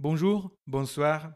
Bonjour, bonsoir.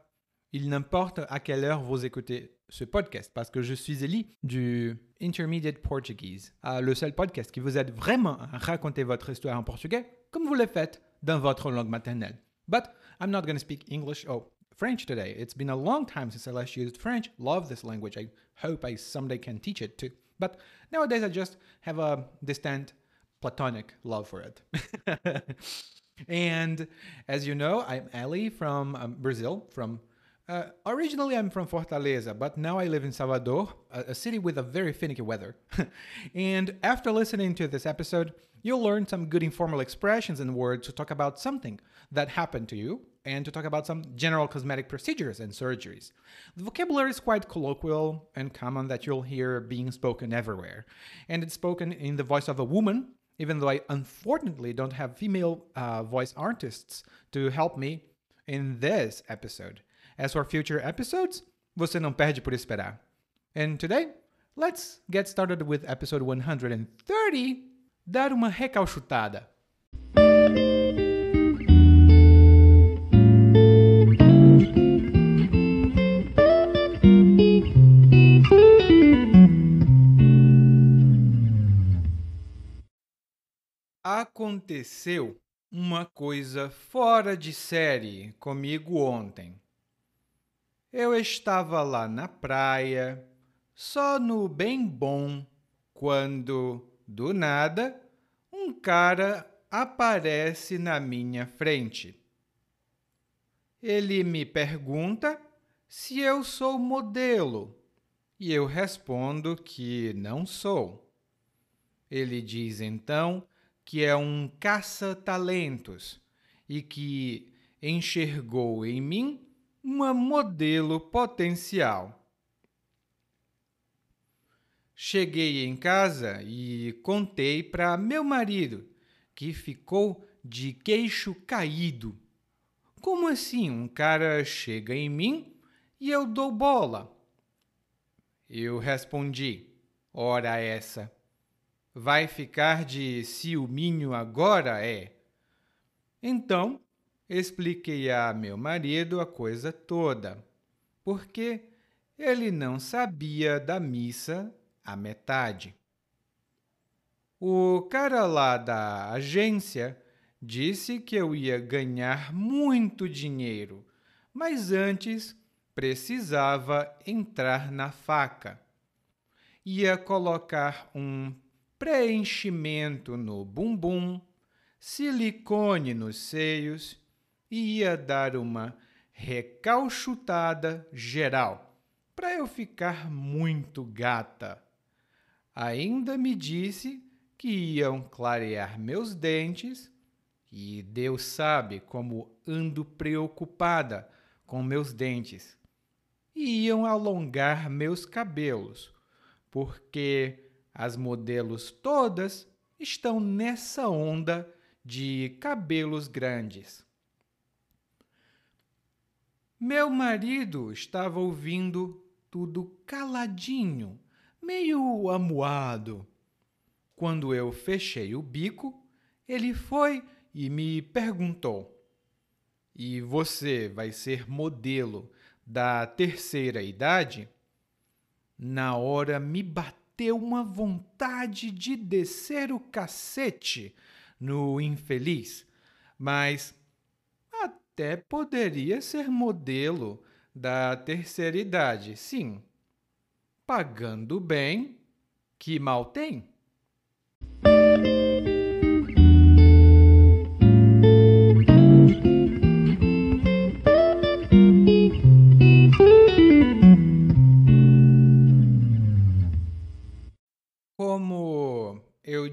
Il n'importe à quelle heure vous écoutez ce podcast parce que je suis Eli du Intermediate Portuguese, euh, le seul podcast qui vous aide vraiment à raconter votre histoire en portugais comme vous le faites dans votre langue maternelle. But I'm not going to speak English or French today. It's been a long time since I last used French. Love this language. I hope I someday can teach it too. But nowadays I just have a distant platonic love for it. and as you know, I'm Ali from um, Brazil, from uh, originally, I'm from Fortaleza, but now I live in Salvador, a, a city with a very finicky weather. and after listening to this episode, you'll learn some good informal expressions and words to talk about something that happened to you and to talk about some general cosmetic procedures and surgeries. The vocabulary is quite colloquial and common that you'll hear being spoken everywhere. And it's spoken in the voice of a woman, even though I unfortunately don't have female uh, voice artists to help me in this episode. As for future episodes, você não perde por esperar. And today, let's get started with episode 130, dar uma recalchutada. Aconteceu uma coisa fora de série comigo ontem. Eu estava lá na praia, só no bem bom, quando, do nada, um cara aparece na minha frente. Ele me pergunta se eu sou modelo e eu respondo que não sou. Ele diz então que é um caça-talentos e que enxergou em mim uma modelo potencial. Cheguei em casa e contei para meu marido, que ficou de queixo caído. Como assim um cara chega em mim e eu dou bola? Eu respondi: Ora essa. Vai ficar de ciúminho agora, é? Então expliquei a meu marido a coisa toda, porque ele não sabia da missa a metade. O cara lá da agência disse que eu ia ganhar muito dinheiro, mas antes precisava entrar na faca. Ia colocar um preenchimento no bumbum, silicone nos seios ia dar uma recalchutada geral para eu ficar muito gata. Ainda me disse que iam clarear meus dentes e Deus sabe como ando preocupada com meus dentes. E iam alongar meus cabelos, porque as modelos todas estão nessa onda de cabelos grandes. Meu marido estava ouvindo tudo caladinho, meio amuado. Quando eu fechei o bico, ele foi e me perguntou: E você vai ser modelo da terceira idade? Na hora me bateu uma vontade de descer o cacete no infeliz, mas até poderia ser modelo da terceira idade, sim. Pagando bem, que mal tem?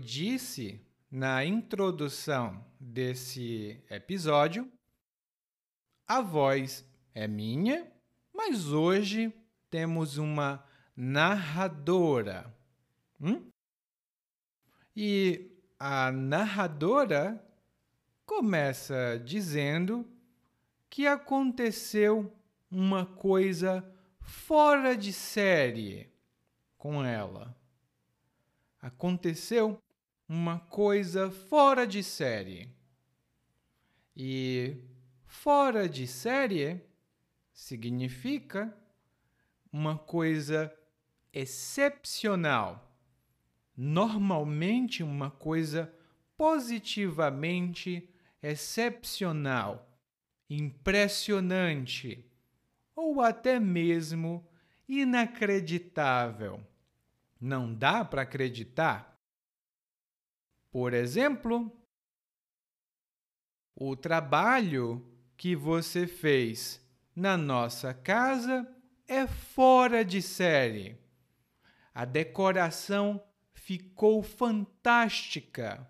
Disse na introdução desse episódio, a voz é minha, mas hoje temos uma narradora. Hum? E a narradora começa dizendo que aconteceu uma coisa fora de série com ela. Aconteceu uma coisa fora de série. E Fora de série significa uma coisa excepcional, normalmente uma coisa positivamente excepcional, impressionante ou até mesmo inacreditável. Não dá para acreditar? Por exemplo, o trabalho que você fez na nossa casa é fora de série. A decoração ficou fantástica.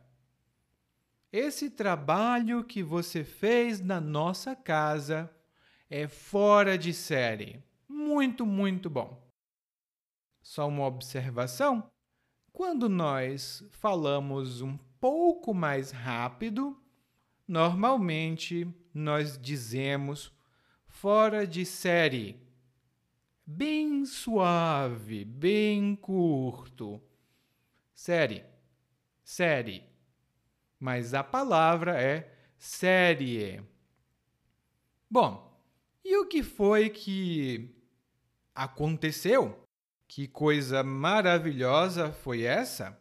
Esse trabalho que você fez na nossa casa é fora de série. Muito, muito bom. Só uma observação: quando nós falamos um pouco mais rápido, normalmente nós dizemos fora de série. Bem suave, bem curto. Série, série. Mas a palavra é série. Bom, e o que foi que aconteceu? Que coisa maravilhosa foi essa?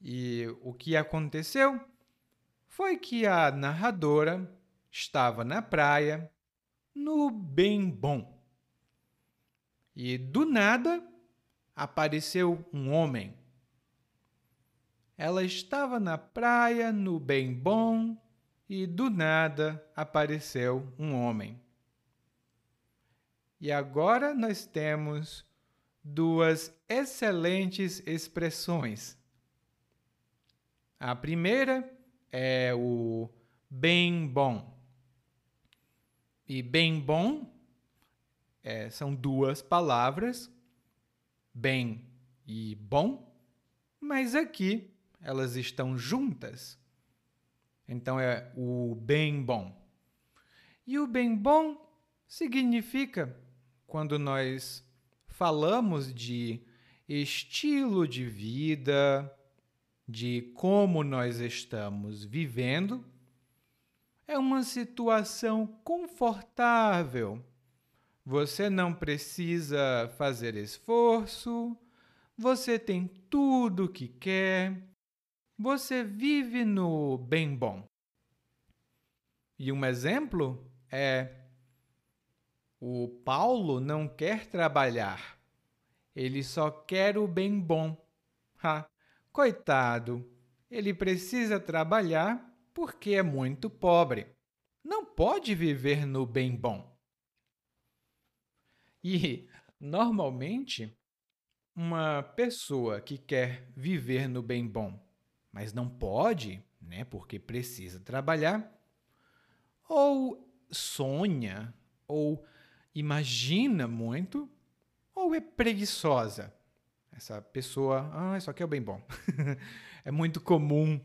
E o que aconteceu foi que a narradora estava na praia, no bem bom. E do nada apareceu um homem. Ela estava na praia, no bem bom, e do nada apareceu um homem. E agora nós temos duas excelentes expressões. A primeira é o bem bom. E bem bom é, são duas palavras, bem e bom, mas aqui elas estão juntas. Então é o bem bom. E o bem bom significa quando nós falamos de estilo de vida, de como nós estamos vivendo, é uma situação confortável. Você não precisa fazer esforço, você tem tudo o que quer, você vive no bem bom. E um exemplo é o Paulo não quer trabalhar. Ele só quer o bem bom. Ha, coitado, ele precisa trabalhar porque é muito pobre. Não pode viver no bem bom. E, normalmente, uma pessoa que quer viver no bem bom, mas não pode, né, porque precisa trabalhar, ou sonha, ou imagina muito ou é preguiçosa? Essa pessoa, ah, isso aqui é o bem bom. é muito comum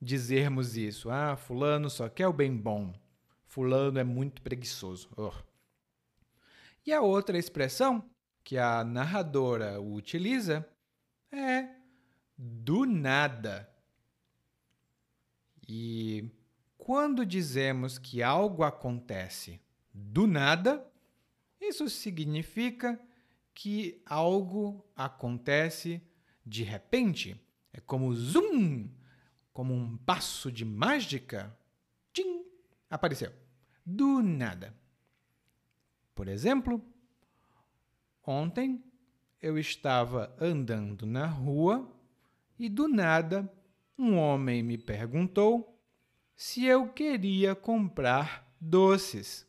dizermos isso. Ah, fulano só quer o bem bom. Fulano é muito preguiçoso. Oh. E a outra expressão que a narradora utiliza é do nada. E quando dizemos que algo acontece do nada, isso significa que algo acontece de repente. É como zoom, como um passo de mágica. Tchim, apareceu. Do nada. Por exemplo, ontem eu estava andando na rua e do nada um homem me perguntou se eu queria comprar doces.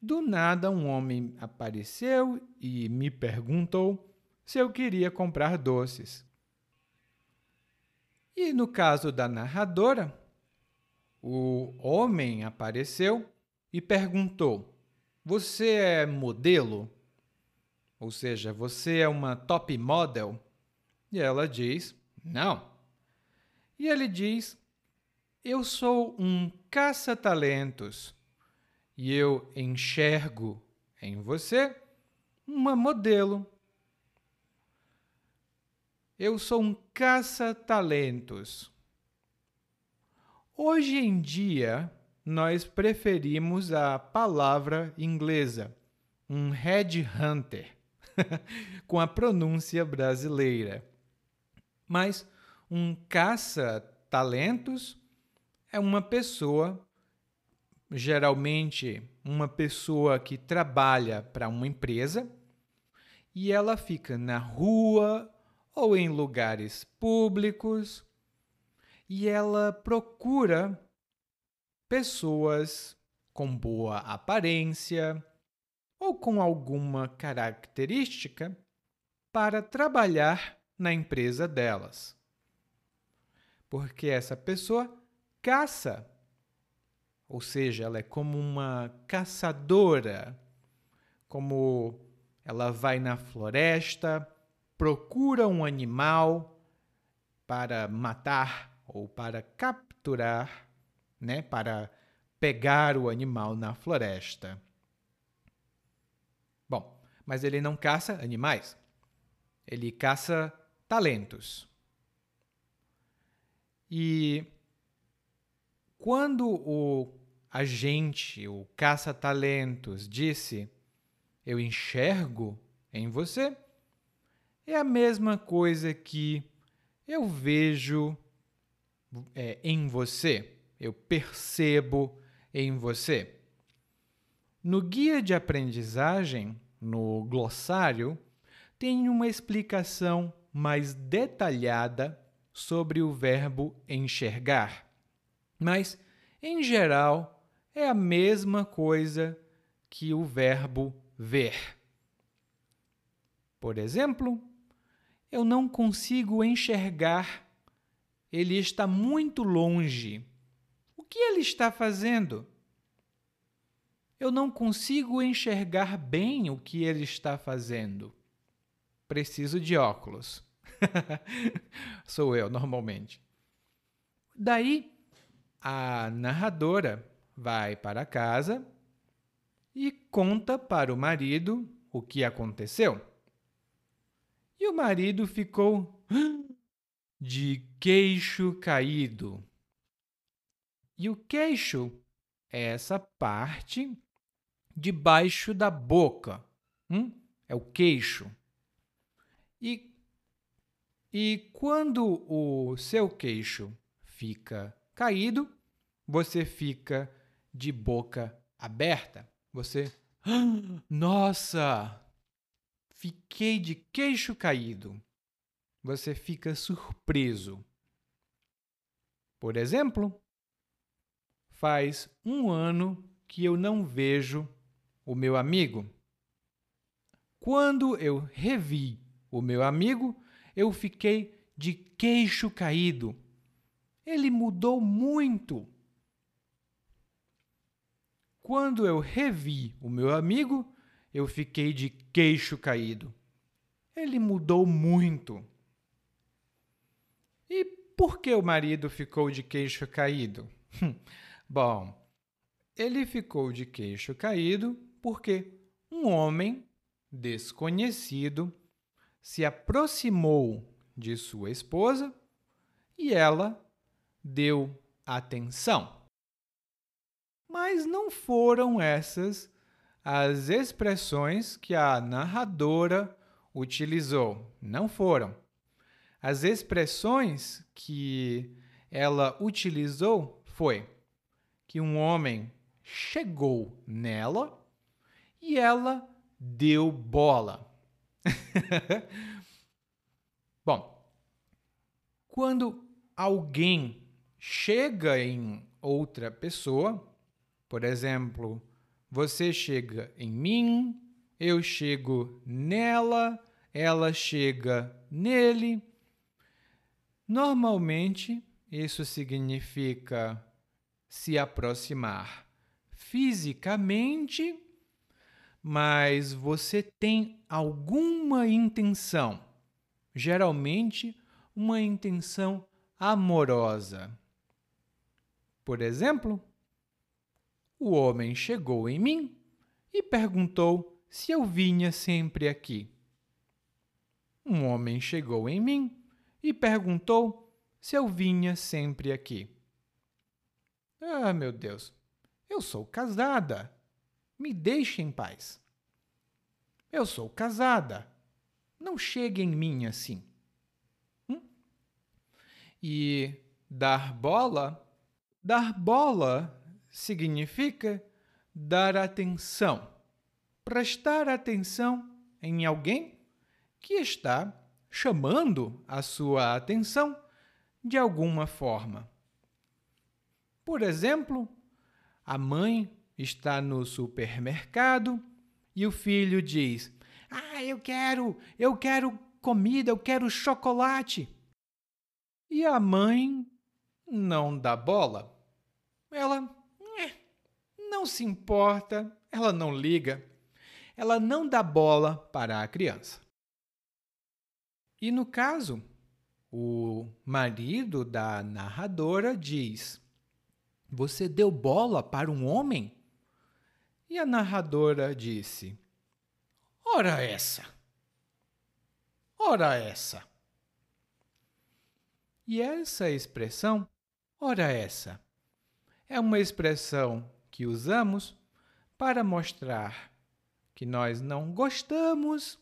Do nada, um homem apareceu e me perguntou se eu queria comprar doces. E no caso da narradora, o homem apareceu e perguntou: Você é modelo? Ou seja, você é uma top model? E ela diz: Não. E ele diz: Eu sou um caça-talentos e eu enxergo em você uma modelo. Eu sou um caça-talentos. Hoje em dia, nós preferimos a palavra inglesa, um headhunter, com a pronúncia brasileira. Mas um caça-talentos é uma pessoa, geralmente uma pessoa que trabalha para uma empresa e ela fica na rua ou em lugares públicos e ela procura pessoas com boa aparência ou com alguma característica para trabalhar na empresa delas. Porque essa pessoa caça, ou seja, ela é como uma caçadora, como ela vai na floresta, procura um animal para matar ou para capturar né, para pegar o animal na floresta. Bom, mas ele não caça animais, ele caça talentos. E quando o agente, o caça-talentos, disse: Eu enxergo em você, é a mesma coisa que eu vejo é, em você eu percebo em você. No guia de aprendizagem, no glossário, tem uma explicação mais detalhada sobre o verbo enxergar. Mas, em geral, é a mesma coisa que o verbo ver. Por exemplo, eu não consigo enxergar, ele está muito longe que ele está fazendo? Eu não consigo enxergar bem o que ele está fazendo. Preciso de óculos. Sou eu, normalmente. Daí, a narradora vai para casa e conta para o marido o que aconteceu. E o marido ficou de queixo caído. E o queixo é essa parte debaixo da boca. Hum? É o queixo. E, e quando o seu queixo fica caído, você fica de boca aberta. Você. Nossa! Fiquei de queixo caído. Você fica surpreso. Por exemplo, faz um ano que eu não vejo o meu amigo. Quando eu revi o meu amigo, eu fiquei de queixo caído. Ele mudou muito. Quando eu revi o meu amigo, eu fiquei de queixo caído. Ele mudou muito. E por que o marido ficou de queixo caído? Bom, ele ficou de queixo caído porque um homem desconhecido se aproximou de sua esposa e ela deu atenção. Mas não foram essas as expressões que a narradora utilizou. Não foram. As expressões que ela utilizou foi que um homem chegou nela e ela deu bola. Bom, quando alguém chega em outra pessoa, por exemplo, você chega em mim, eu chego nela, ela chega nele. Normalmente, isso significa se aproximar fisicamente, mas você tem alguma intenção, geralmente uma intenção amorosa. Por exemplo, o homem chegou em mim e perguntou se eu vinha sempre aqui. Um homem chegou em mim e perguntou se eu vinha sempre aqui. Ah, meu Deus, eu sou casada. Me deixe em paz. Eu sou casada. Não chegue em mim assim. Hum? E dar bola? Dar bola significa dar atenção, prestar atenção em alguém que está chamando a sua atenção de alguma forma. Por exemplo, a mãe está no supermercado e o filho diz: Ah, eu quero, eu quero comida, eu quero chocolate. E a mãe não dá bola. Ela não se importa, ela não liga, ela não dá bola para a criança. E no caso, o marido da narradora diz: Você deu bola para um homem? E a narradora disse: Ora essa! Ora essa! E essa expressão, ora essa, é uma expressão que usamos para mostrar que nós não gostamos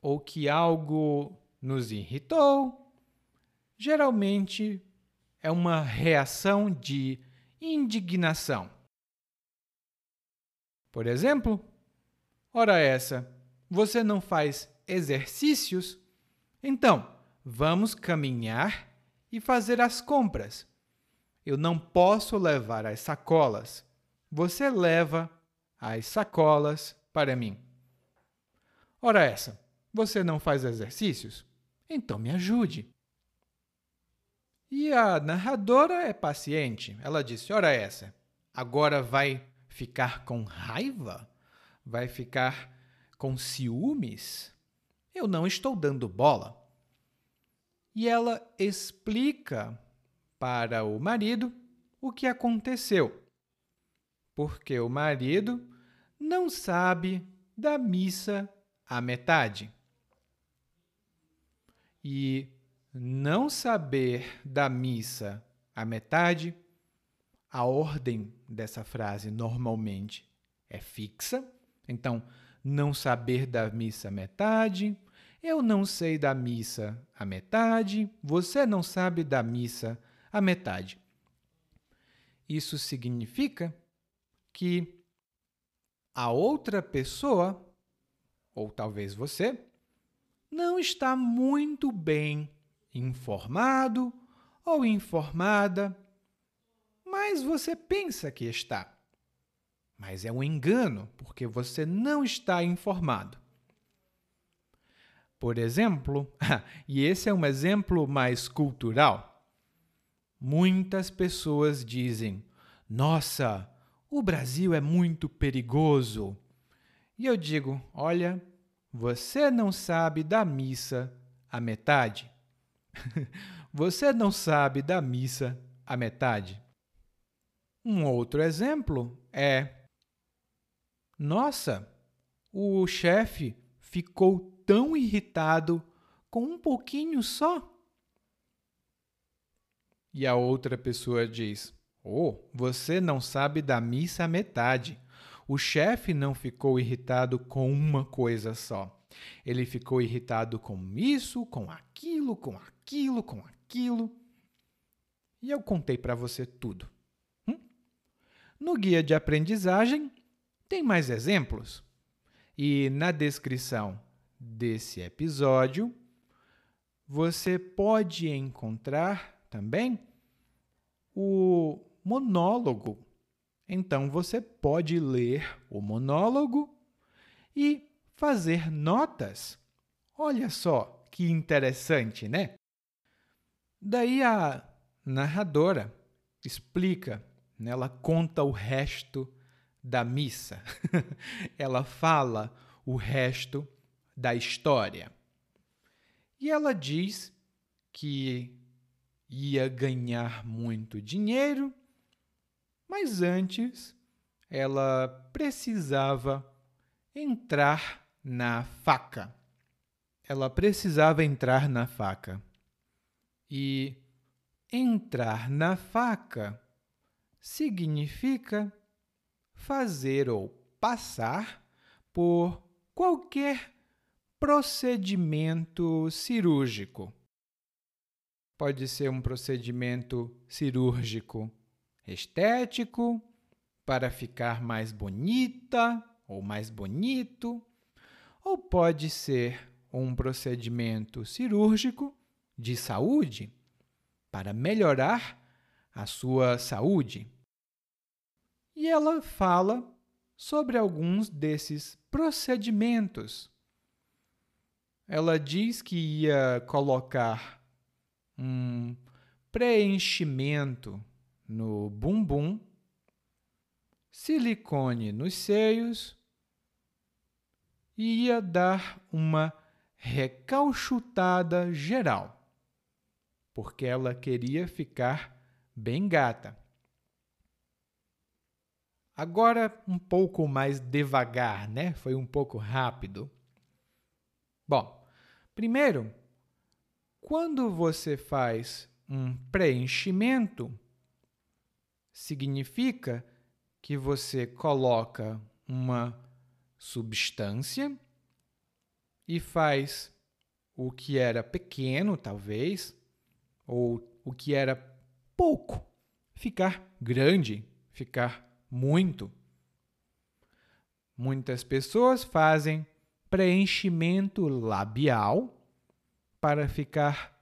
ou que algo nos irritou. Geralmente é uma reação de indignação. Por exemplo, ora essa, você não faz exercícios? Então, vamos caminhar e fazer as compras. Eu não posso levar as sacolas. Você leva as sacolas para mim. Ora essa, você não faz exercícios? Então me ajude. E a narradora é paciente. Ela disse: Ora essa, agora vai ficar com raiva? Vai ficar com ciúmes? Eu não estou dando bola. E ela explica para o marido o que aconteceu. Porque o marido não sabe da missa à metade. E não saber da missa à metade a ordem dessa frase normalmente é fixa. Então, não saber da missa metade, eu não sei da missa a metade, você não sabe da missa a metade. Isso significa que a outra pessoa, ou talvez você, não está muito bem informado ou informada mas você pensa que está. Mas é um engano, porque você não está informado. Por exemplo, e esse é um exemplo mais cultural, muitas pessoas dizem: Nossa, o Brasil é muito perigoso. E eu digo: Olha, você não sabe da missa a metade. você não sabe da missa a metade. Um outro exemplo é: Nossa, o chefe ficou tão irritado com um pouquinho só. E a outra pessoa diz: Oh, você não sabe da missa à metade. O chefe não ficou irritado com uma coisa só. Ele ficou irritado com isso, com aquilo, com aquilo, com aquilo. E eu contei para você tudo. No guia de aprendizagem tem mais exemplos. E na descrição desse episódio você pode encontrar também o monólogo. Então você pode ler o monólogo e fazer notas. Olha só que interessante, né? Daí a narradora explica né? ela conta o resto da missa, ela fala o resto da história. E ela diz que ia ganhar muito dinheiro, mas antes ela precisava entrar na faca. Ela precisava entrar na faca. E entrar na faca significa fazer ou passar por qualquer procedimento cirúrgico. Pode ser um procedimento cirúrgico estético, para ficar mais bonita ou mais bonito, ou pode ser um procedimento cirúrgico de saúde para melhorar a sua saúde. E ela fala sobre alguns desses procedimentos. Ela diz que ia colocar um preenchimento no bumbum, silicone nos seios e ia dar uma recalchutada geral, porque ela queria ficar bem gata. Agora um pouco mais devagar, né? Foi um pouco rápido. Bom, primeiro, quando você faz um preenchimento, significa que você coloca uma substância e faz o que era pequeno, talvez, ou o que era pouco, ficar grande, ficar muito. Muitas pessoas fazem preenchimento labial para ficar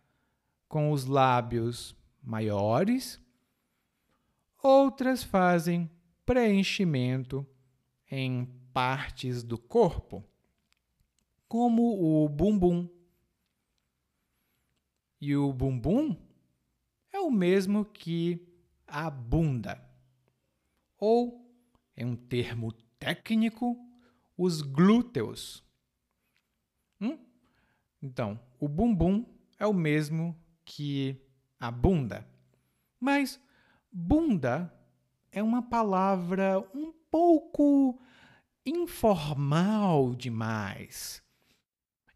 com os lábios maiores. Outras fazem preenchimento em partes do corpo, como o bumbum. E o bumbum é o mesmo que a bunda, ou, em um termo técnico, os glúteos. Hum? Então, o bumbum é o mesmo que a bunda. Mas bunda é uma palavra um pouco informal demais.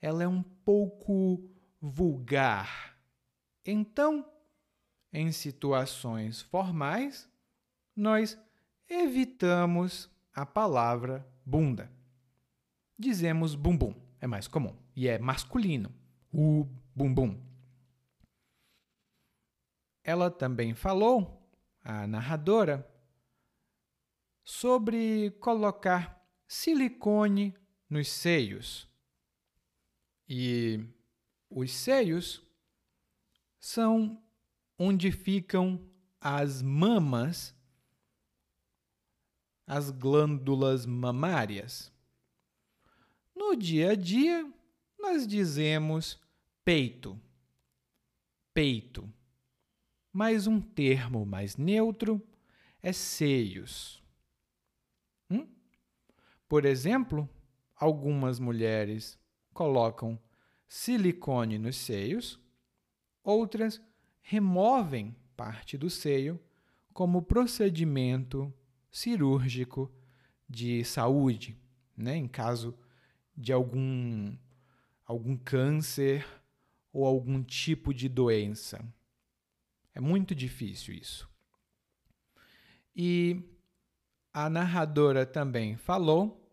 Ela é um pouco vulgar. Então, em situações formais, nós evitamos a palavra bunda. Dizemos bumbum, é mais comum e é masculino. O bumbum. Ela também falou, a narradora, sobre colocar silicone nos seios. E os seios são onde ficam as mamas, as glândulas mamárias. No dia a dia, nós dizemos peito, peito. Mas um termo mais neutro é seios. Hum? Por exemplo, algumas mulheres colocam silicone nos seios, outras removem parte do seio como procedimento cirúrgico de saúde, né? em caso de algum, algum câncer ou algum tipo de doença. É muito difícil isso. E a narradora também falou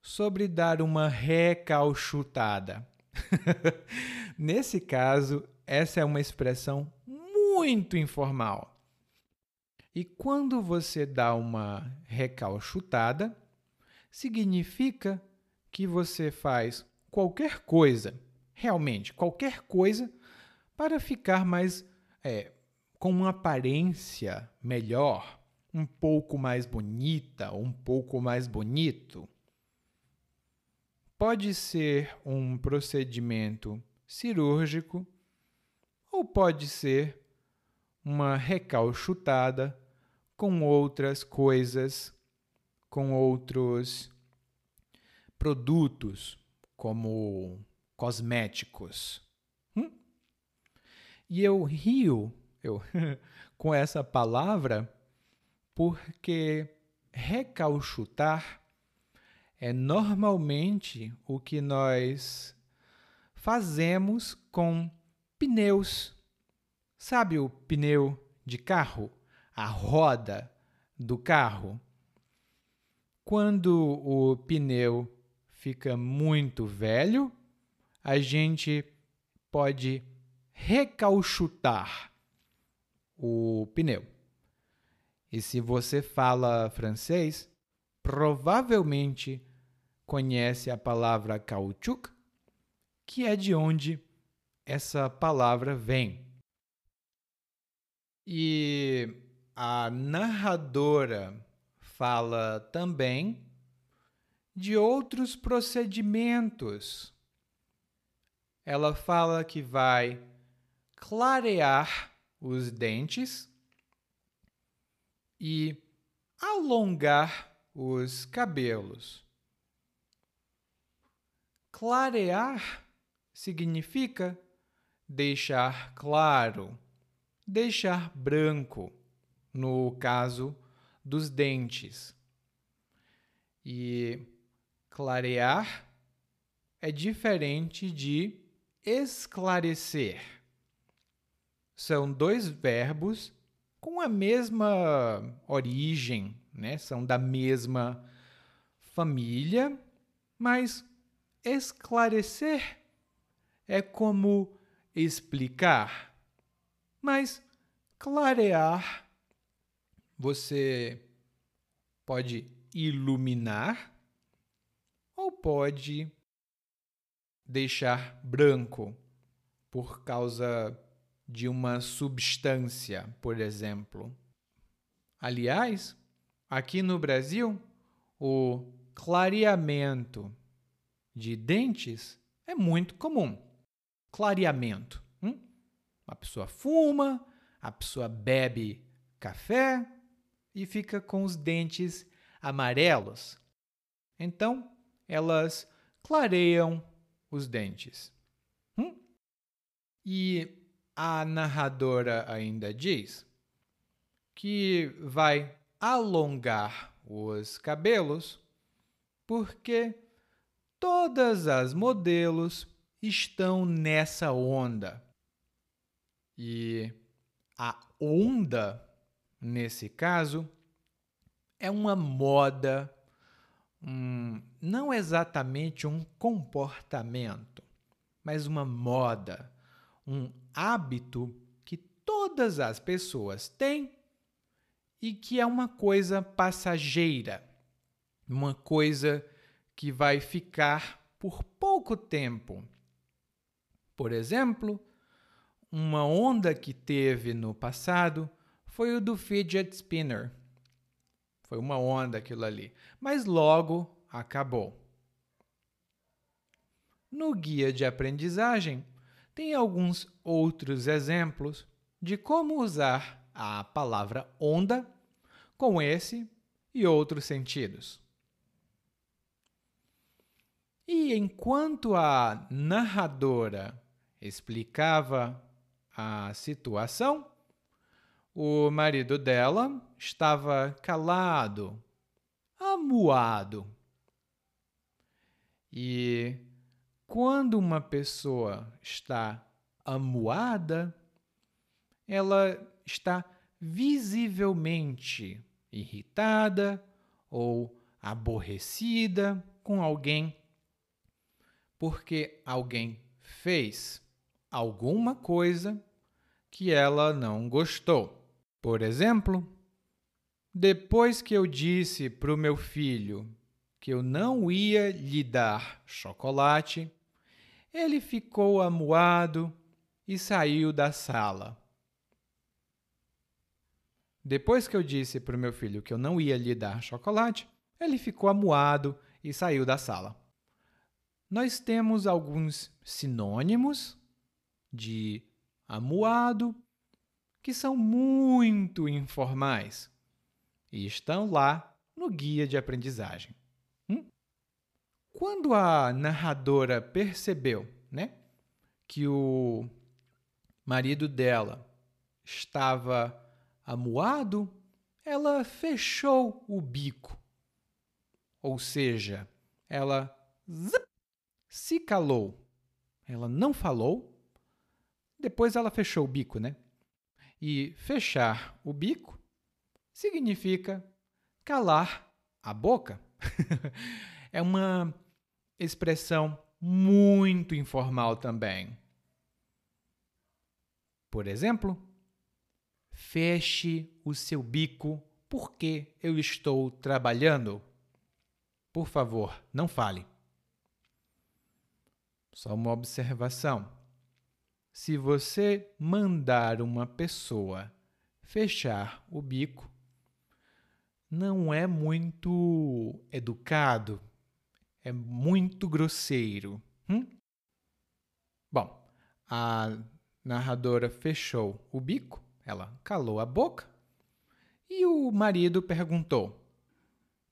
sobre dar uma recalchutada. Nesse caso, essa é uma expressão muito informal. E quando você dá uma recalchutada, significa que você faz qualquer coisa, realmente qualquer coisa, para ficar mais é, com uma aparência melhor, um pouco mais bonita, um pouco mais bonito. Pode ser um procedimento cirúrgico ou pode ser uma recalchutada com outras coisas, com outros produtos, como cosméticos. Hum? E eu rio eu, com essa palavra porque recalchutar é normalmente o que nós fazemos com pneus. Sabe o pneu de carro? a roda do carro. Quando o pneu fica muito velho, a gente pode recauchutar o pneu. E se você fala francês, provavelmente conhece a palavra caoutchouc, que é de onde essa palavra vem. E a narradora fala também de outros procedimentos. Ela fala que vai clarear os dentes e alongar os cabelos. Clarear significa deixar claro, deixar branco, no caso dos dentes. E clarear é diferente de esclarecer. São dois verbos com a mesma origem, né? São da mesma família, mas esclarecer é como explicar. Mas clarear você pode iluminar pode deixar branco por causa de uma substância, por exemplo. Aliás, aqui no Brasil, o clareamento de dentes é muito comum. Clareamento. Hum? A pessoa fuma, a pessoa bebe café e fica com os dentes amarelos. Então, elas clareiam os dentes. Hum? E a narradora ainda diz que vai alongar os cabelos porque todas as modelos estão nessa onda. E a onda, nesse caso, é uma moda, um, não exatamente um comportamento, mas uma moda, um hábito que todas as pessoas têm e que é uma coisa passageira, uma coisa que vai ficar por pouco tempo. Por exemplo, uma onda que teve no passado foi o do fidget spinner. Foi uma onda aquilo ali, mas logo acabou. No guia de aprendizagem, tem alguns outros exemplos de como usar a palavra onda com esse e outros sentidos. E enquanto a narradora explicava a situação, o marido dela estava calado, amuado. E quando uma pessoa está amuada, ela está visivelmente irritada ou aborrecida com alguém, porque alguém fez alguma coisa que ela não gostou. Por exemplo, depois que eu disse para o meu filho que eu não ia lhe dar chocolate, ele ficou amuado e saiu da sala. Depois que eu disse para o meu filho que eu não ia lhe dar chocolate, ele ficou amuado e saiu da sala. Nós temos alguns sinônimos de amuado que são muito informais e estão lá no guia de aprendizagem. Quando a narradora percebeu né, que o marido dela estava amuado, ela fechou o bico. Ou seja, ela zip, se calou. Ela não falou, depois ela fechou o bico, né? E fechar o bico significa calar a boca. é uma expressão muito informal também. Por exemplo, feche o seu bico porque eu estou trabalhando. Por favor, não fale. Só uma observação. Se você mandar uma pessoa fechar o bico, não é muito educado, é muito grosseiro. Hum? Bom, a narradora fechou o bico, ela calou a boca e o marido perguntou: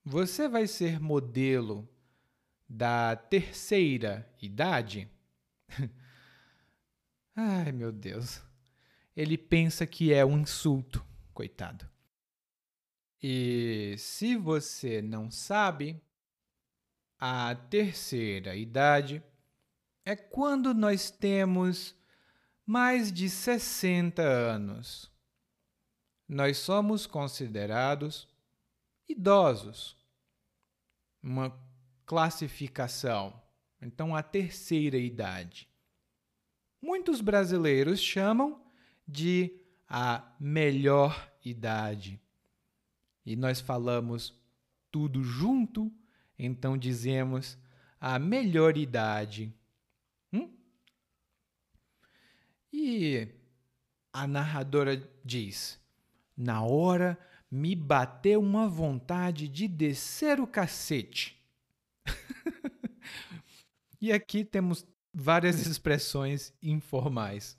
Você vai ser modelo da terceira idade? Ai, meu Deus. Ele pensa que é um insulto, coitado. E se você não sabe, a terceira idade é quando nós temos mais de 60 anos. Nós somos considerados idosos. Uma classificação. Então, a terceira idade. Muitos brasileiros chamam de a melhor idade. E nós falamos tudo junto, então dizemos a melhor idade. Hum? E a narradora diz: na hora me bateu uma vontade de descer o cacete. e aqui temos várias expressões informais.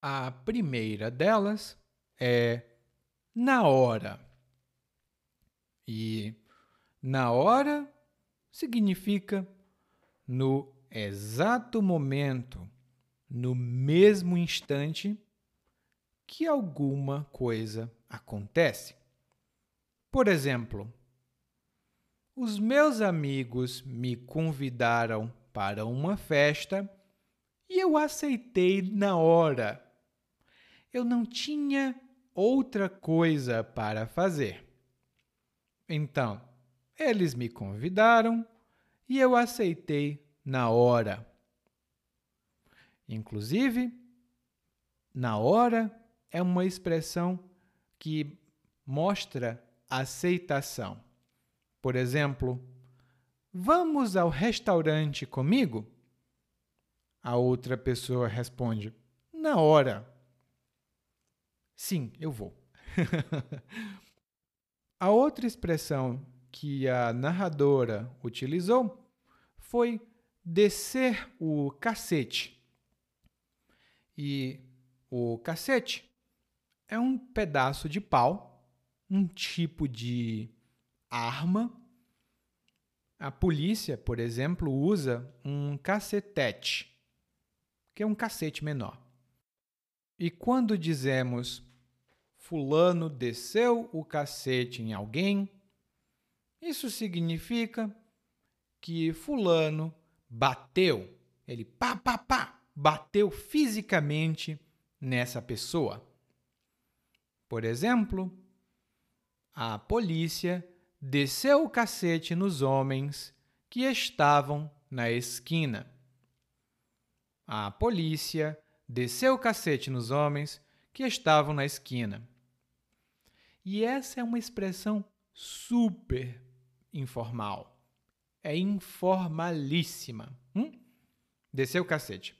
A primeira delas é na hora. E na hora significa no exato momento, no mesmo instante que alguma coisa acontece. Por exemplo, os meus amigos me convidaram para uma festa e eu aceitei na hora. Eu não tinha outra coisa para fazer. Então, eles me convidaram e eu aceitei na hora. Inclusive, na hora é uma expressão que mostra aceitação. Por exemplo, vamos ao restaurante comigo? A outra pessoa responde, na hora. Sim, eu vou. a outra expressão que a narradora utilizou foi descer o cacete. E o cacete é um pedaço de pau, um tipo de arma. A polícia, por exemplo, usa um cacetete, que é um cacete menor. E quando dizemos Fulano desceu o cacete em alguém, isso significa que Fulano bateu, ele pá, pá, pá, bateu fisicamente nessa pessoa. Por exemplo, a polícia desceu o cacete nos homens que estavam na esquina. A polícia desceu o cacete nos homens que estavam na esquina. E essa é uma expressão super informal. É informalíssima. Hum? Desceu o cacete.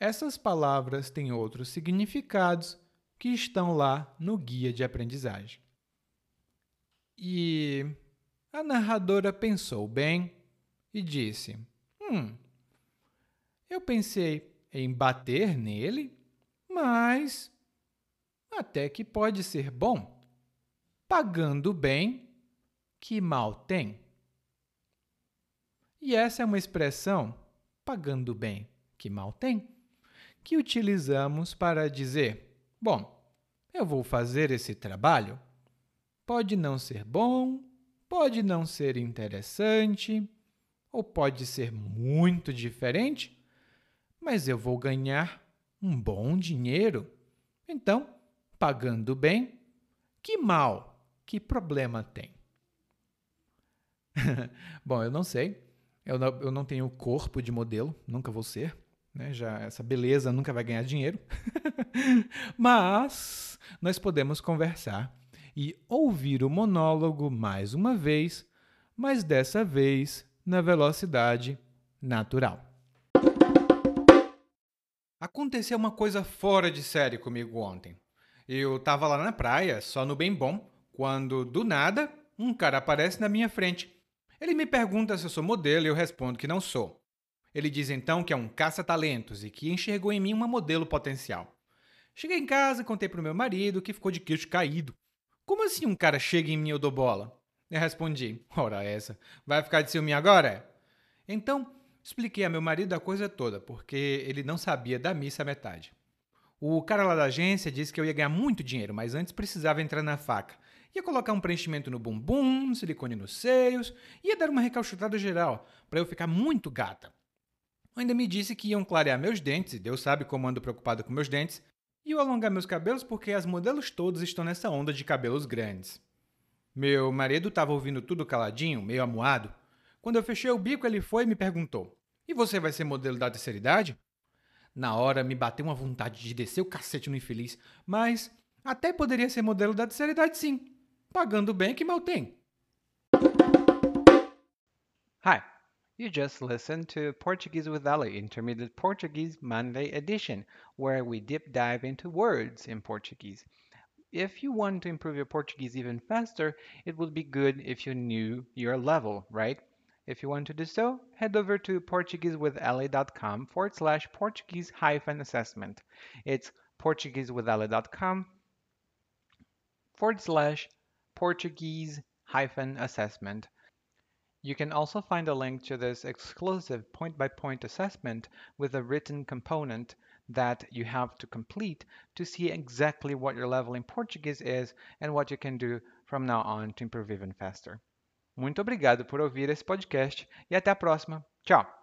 Essas palavras têm outros significados que estão lá no guia de aprendizagem. E a narradora pensou bem e disse: Hum, eu pensei em bater nele, mas até que pode ser bom. Pagando bem, que mal tem? E essa é uma expressão, pagando bem, que mal tem? que utilizamos para dizer: bom, eu vou fazer esse trabalho. Pode não ser bom, pode não ser interessante, ou pode ser muito diferente, mas eu vou ganhar um bom dinheiro. Então, pagando bem, que mal, que problema tem? Bom, eu não sei. Eu não, eu não tenho corpo de modelo, nunca vou ser. Né? Já essa beleza nunca vai ganhar dinheiro. Mas nós podemos conversar e ouvir o monólogo mais uma vez, mas dessa vez na velocidade natural. Aconteceu uma coisa fora de série comigo ontem. Eu estava lá na praia, só no bem bom, quando do nada um cara aparece na minha frente. Ele me pergunta se eu sou modelo e eu respondo que não sou. Ele diz então que é um caça-talentos e que enxergou em mim uma modelo potencial. Cheguei em casa e contei para o meu marido que ficou de queixo caído. Como assim um cara chega em mim e eu dou bola? Eu respondi: Ora, essa, vai ficar de ciúme agora? Então, expliquei a meu marido a coisa toda, porque ele não sabia da missa à metade. O cara lá da agência disse que eu ia ganhar muito dinheiro, mas antes precisava entrar na faca. Ia colocar um preenchimento no bumbum, silicone nos seios, ia dar uma recalchutada geral, para eu ficar muito gata. Ainda me disse que iam clarear meus dentes, e Deus sabe como ando preocupado com meus dentes, e eu alongar meus cabelos porque as modelos todas estão nessa onda de cabelos grandes. Meu marido estava ouvindo tudo caladinho, meio amuado. Quando eu fechei o bico, ele foi e me perguntou: E você vai ser modelo da terceira idade? Na hora me bateu uma vontade de descer o cacete no infeliz, mas até poderia ser modelo da terceira idade sim. Pagando bem que mal tem. Hi, you just listened to Portuguese with Ali Intermediate Portuguese Monday edition, where we deep dive into words in Portuguese. If you want to improve your Portuguese even faster, it would be good if you knew your level, right? If you want to do so, head over to PortugueseWithAli.com forward slash Portuguese hyphen assessment. It's PortugueseWithAli.com forward slash Portuguese hyphen assessment. You can also find a link to this exclusive point by point assessment with a written component that you have to complete to see exactly what your level in Portuguese is and what you can do from now on to improve even faster. Muito obrigado por ouvir esse podcast e até a próxima. Tchau!